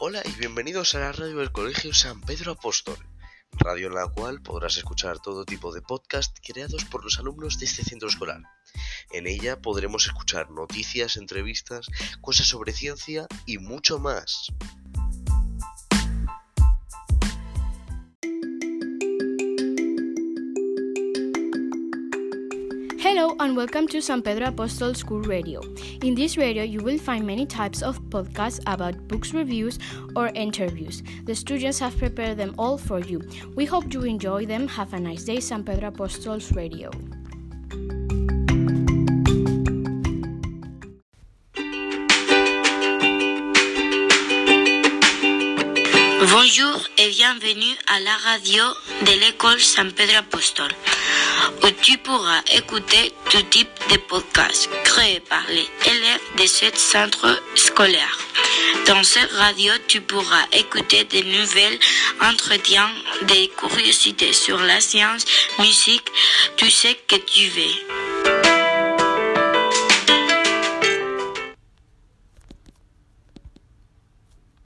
Hola y bienvenidos a la radio del Colegio San Pedro Apóstol, radio en la cual podrás escuchar todo tipo de podcast creados por los alumnos de este centro escolar. En ella podremos escuchar noticias, entrevistas, cosas sobre ciencia y mucho más. Hello and welcome to San Pedro Apostol School Radio. In this radio, you will find many types of podcasts about books reviews or interviews. The students have prepared them all for you. We hope you enjoy them. Have a nice day, San Pedro Apostol's Radio. Bonjour et bienvenue à la radio de l'école San Pedro Apostol, où tu pourras écouter tout type de podcasts créés par les élèves de ce centre scolaire. Dans cette radio, tu pourras écouter des nouvelles, entretiens, des curiosités sur la science, musique, tout ce que tu veux.